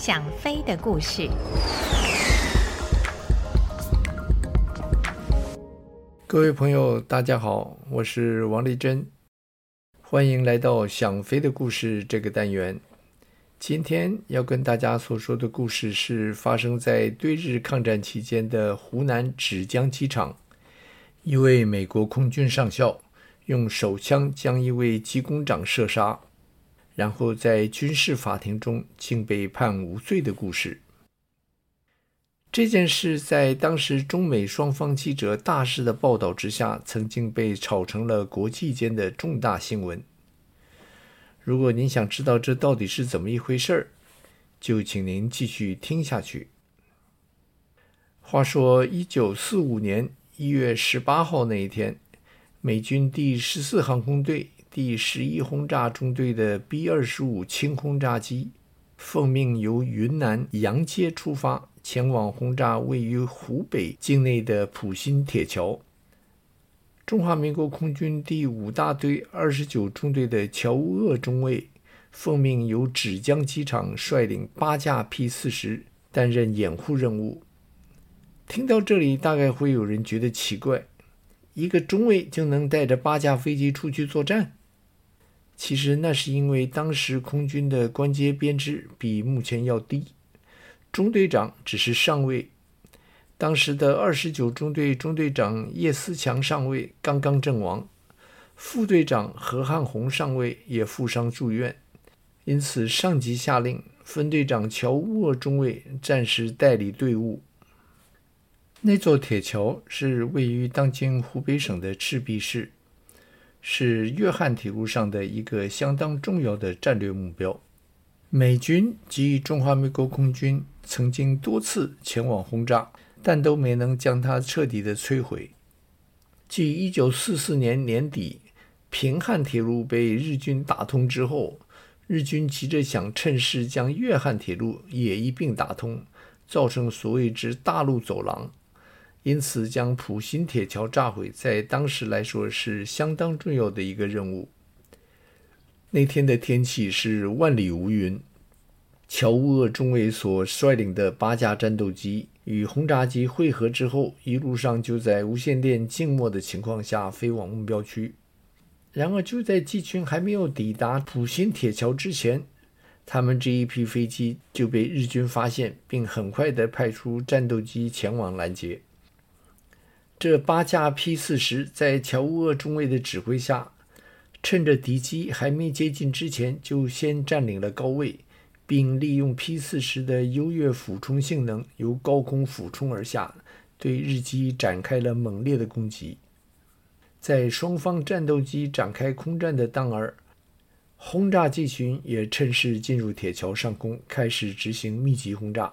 想飞的故事。各位朋友，大家好，我是王丽珍，欢迎来到《想飞的故事》这个单元。今天要跟大家所说的故事是发生在对日抗战期间的湖南芷江机场，一位美国空军上校用手枪将一位机工长射杀。然后在军事法庭中竟被判无罪的故事。这件事在当时中美双方记者大肆的报道之下，曾经被炒成了国际间的重大新闻。如果您想知道这到底是怎么一回事儿，就请您继续听下去。话说，一九四五年一月十八号那一天，美军第十四航空队。第十一轰炸中队的 B 二十五轻轰炸机，奉命由云南阳街出发，前往轰炸位于湖北境内的普新铁桥。中华民国空军第五大队二十九中队的乔乌鄂中尉，奉命由芷江机场率领八架 P 四十担任掩护任务。听到这里，大概会有人觉得奇怪：一个中尉就能带着八架飞机出去作战？其实那是因为当时空军的官阶编制比目前要低，中队长只是上尉。当时的二十九中队中队长叶思强上尉刚刚阵亡，副队长何汉红上尉也负伤住院，因此上级下令分队长乔乌鄂中尉暂时代理队伍。那座铁桥是位于当今湖北省的赤壁市。是粤汉铁路上的一个相当重要的战略目标。美军及中华民国空军曾经多次前往轰炸，但都没能将它彻底的摧毁。继一九四四年年底平汉铁路被日军打通之后，日军急着想趁势将粤汉铁路也一并打通，造成所谓之大陆走廊。因此，将普新铁桥炸毁，在当时来说是相当重要的一个任务。那天的天气是万里无云。乔乌鄂中尉所率领的八架战斗机与轰炸机会合之后，一路上就在无线电静默的情况下飞往目标区。然而，就在机群还没有抵达普新铁桥之前，他们这一批飞机就被日军发现，并很快地派出战斗机前往拦截。这八架 P 四十在乔乌鄂中尉的指挥下，趁着敌机还没接近之前，就先占领了高位，并利用 P 四十的优越俯冲性能，由高空俯冲而下，对日机展开了猛烈的攻击。在双方战斗机展开空战的当儿，轰炸机群也趁势进入铁桥上空，开始执行密集轰炸。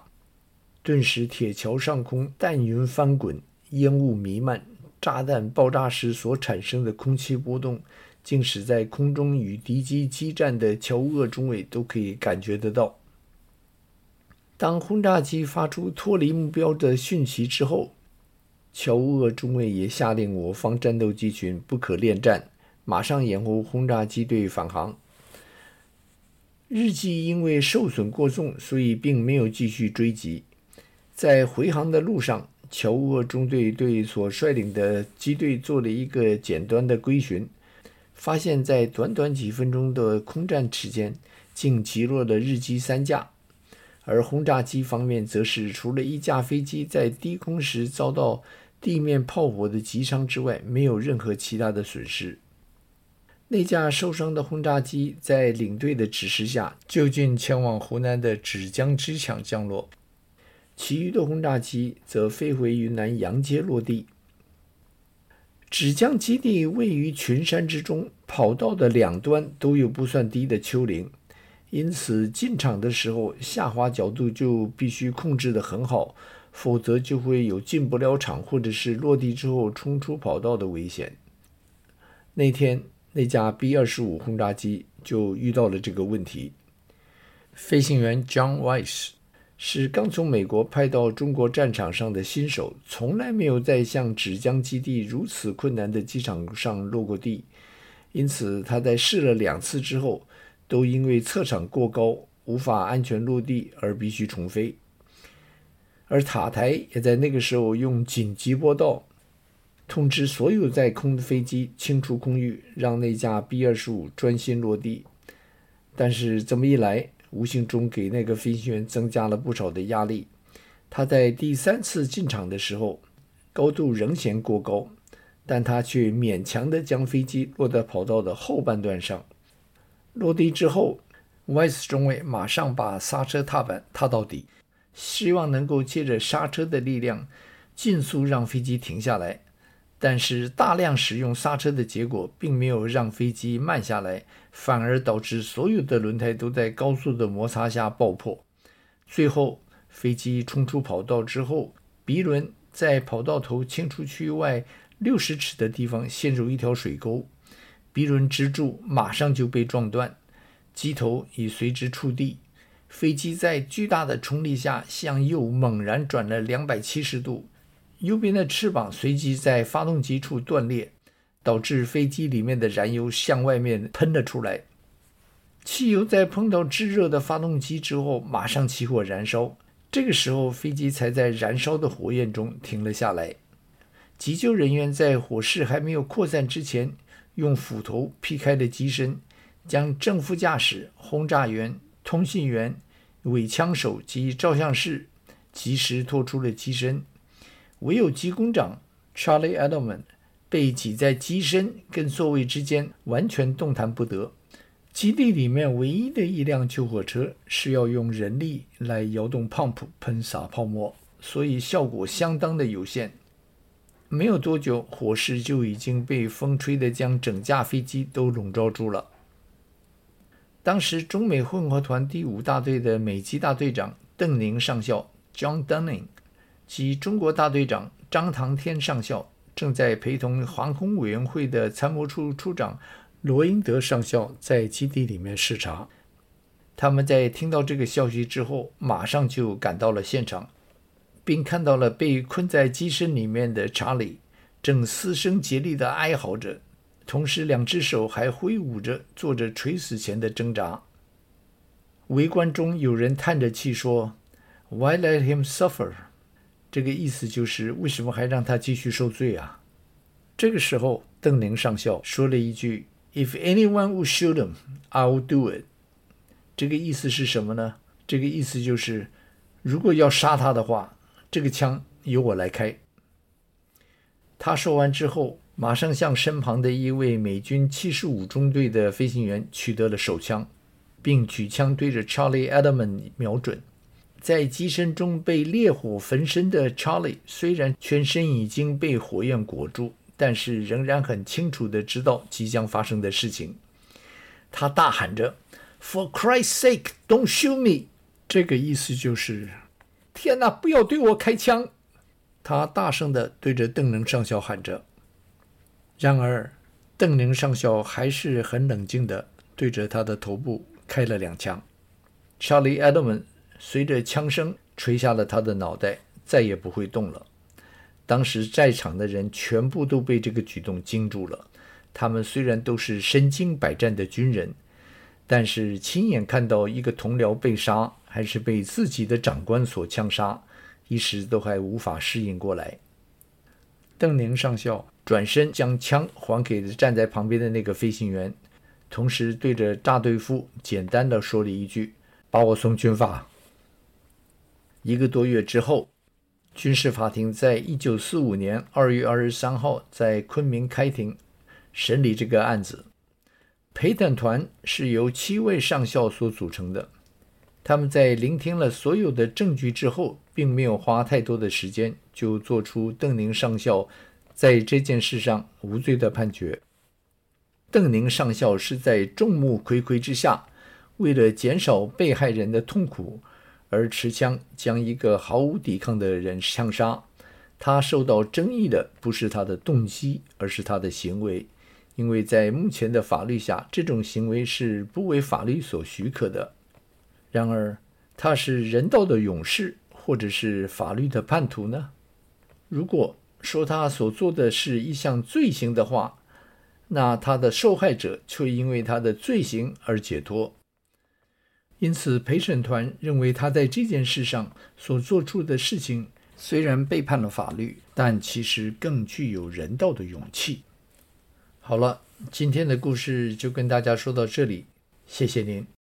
顿时，铁桥上空弹云翻滚。烟雾弥漫，炸弹爆炸时所产生的空气波动，竟使在空中与敌机激战的乔乌鄂中尉都可以感觉得到。当轰炸机发出脱离目标的讯息之后，乔乌鄂中尉也下令我方战斗机群不可恋战，马上掩护轰炸机队返航。日机因为受损过重，所以并没有继续追击，在回航的路上。乔沃中队对所率领的机队做了一个简单的归寻，发现，在短短几分钟的空战时间，竟击落了日机三架，而轰炸机方面则是除了一架飞机在低空时遭到地面炮火的击伤之外，没有任何其他的损失。那架受伤的轰炸机在领队的指示下，就近前往湖南的芷江机场降落。其余的轰炸机则飞回云南阳街落地。芷江基地位于群山之中，跑道的两端都有不算低的丘陵，因此进场的时候下滑角度就必须控制得很好，否则就会有进不了场或者是落地之后冲出跑道的危险。那天那架 B 二十五轰炸机就遇到了这个问题，飞行员 John Weiss。是刚从美国派到中国战场上的新手，从来没有在像芷江基地如此困难的机场上落过地，因此他在试了两次之后，都因为侧场过高，无法安全落地而必须重飞。而塔台也在那个时候用紧急波道通知所有在空的飞机清除空域，让那架 B-25 专心落地。但是这么一来，无形中给那个飞行员增加了不少的压力。他在第三次进场的时候，高度仍嫌过高，但他却勉强地将飞机落在跑道的后半段上。落地之后，Weiss 中尉马上把刹车踏板踏到底，希望能够借着刹车的力量，尽速让飞机停下来。但是大量使用刹车的结果，并没有让飞机慢下来，反而导致所有的轮胎都在高速的摩擦下爆破。最后，飞机冲出跑道之后，鼻轮在跑道头清除区外六十尺的地方陷入一条水沟，鼻轮支柱马上就被撞断，机头已随之触地。飞机在巨大的冲力下向右猛然转了两百七十度。右边的翅膀随即在发动机处断裂，导致飞机里面的燃油向外面喷了出来。汽油在碰到炙热的发动机之后，马上起火燃烧。这个时候，飞机才在燃烧的火焰中停了下来。急救人员在火势还没有扩散之前，用斧头劈开了机身，将正副驾驶、轰炸员、通信员、伪枪手及照相室及时拖出了机身。唯有机工长 Charlie Edelman 被挤在机身跟座位之间，完全动弹不得。基地里面唯一的一辆救火车是要用人力来摇动 pump 喷洒泡沫，所以效果相当的有限。没有多久，火势就已经被风吹得将整架飞机都笼罩住了。当时中美混合团第五大队的美机大队长邓宁上校 John Dunning。及中国大队长张唐天上校正在陪同航空委员会的参谋处处长罗英德上校在基地里面视察。他们在听到这个消息之后，马上就赶到了现场，并看到了被困在机身里面的查理正嘶声竭力地哀嚎着，同时两只手还挥舞着，做着垂死前的挣扎。围观中有人叹着气说：“Why let him suffer？” 这个意思就是，为什么还让他继续受罪啊？这个时候，邓宁上校说了一句：“If anyone would shoot him, I will do it。”这个意思是什么呢？这个意思就是，如果要杀他的话，这个枪由我来开。他说完之后，马上向身旁的一位美军七十五中队的飞行员取得了手枪，并举枪对着 Charlie Edelman 瞄准。在机身中被烈火焚身的查理，虽然全身已经被火焰裹住，但是仍然很清楚地知道即将发生的事情。他大喊着：“For Christ's sake, don't shoot me！” 这个意思就是：“天哪，不要对我开枪！”他大声地对着邓宁上校喊着。然而，邓宁上校还是很冷静地对着他的头部开了两枪。查理·埃德蒙。随着枪声垂下了他的脑袋，再也不会动了。当时在场的人全部都被这个举动惊住了。他们虽然都是身经百战的军人，但是亲眼看到一个同僚被杀，还是被自己的长官所枪杀，一时都还无法适应过来。邓宁上校转身将枪还给了站在旁边的那个飞行员，同时对着大队副简单的说了一句：“把我送军法。”一个多月之后，军事法庭在一九四五年二月二十三号在昆明开庭审理这个案子。陪审团是由七位上校所组成的，他们在聆听了所有的证据之后，并没有花太多的时间，就做出邓宁上校在这件事上无罪的判决。邓宁上校是在众目睽睽之下，为了减少被害人的痛苦。而持枪将一个毫无抵抗的人枪杀，他受到争议的不是他的动机，而是他的行为，因为在目前的法律下，这种行为是不为法律所许可的。然而，他是人道的勇士，或者是法律的叛徒呢？如果说他所做的是一项罪行的话，那他的受害者却因为他的罪行而解脱。因此陪审团认为他在这件事上所做出的事情虽然背叛了法律，但其实更具有人道的勇气。好了，今天的故事就跟大家说到这里，谢谢您。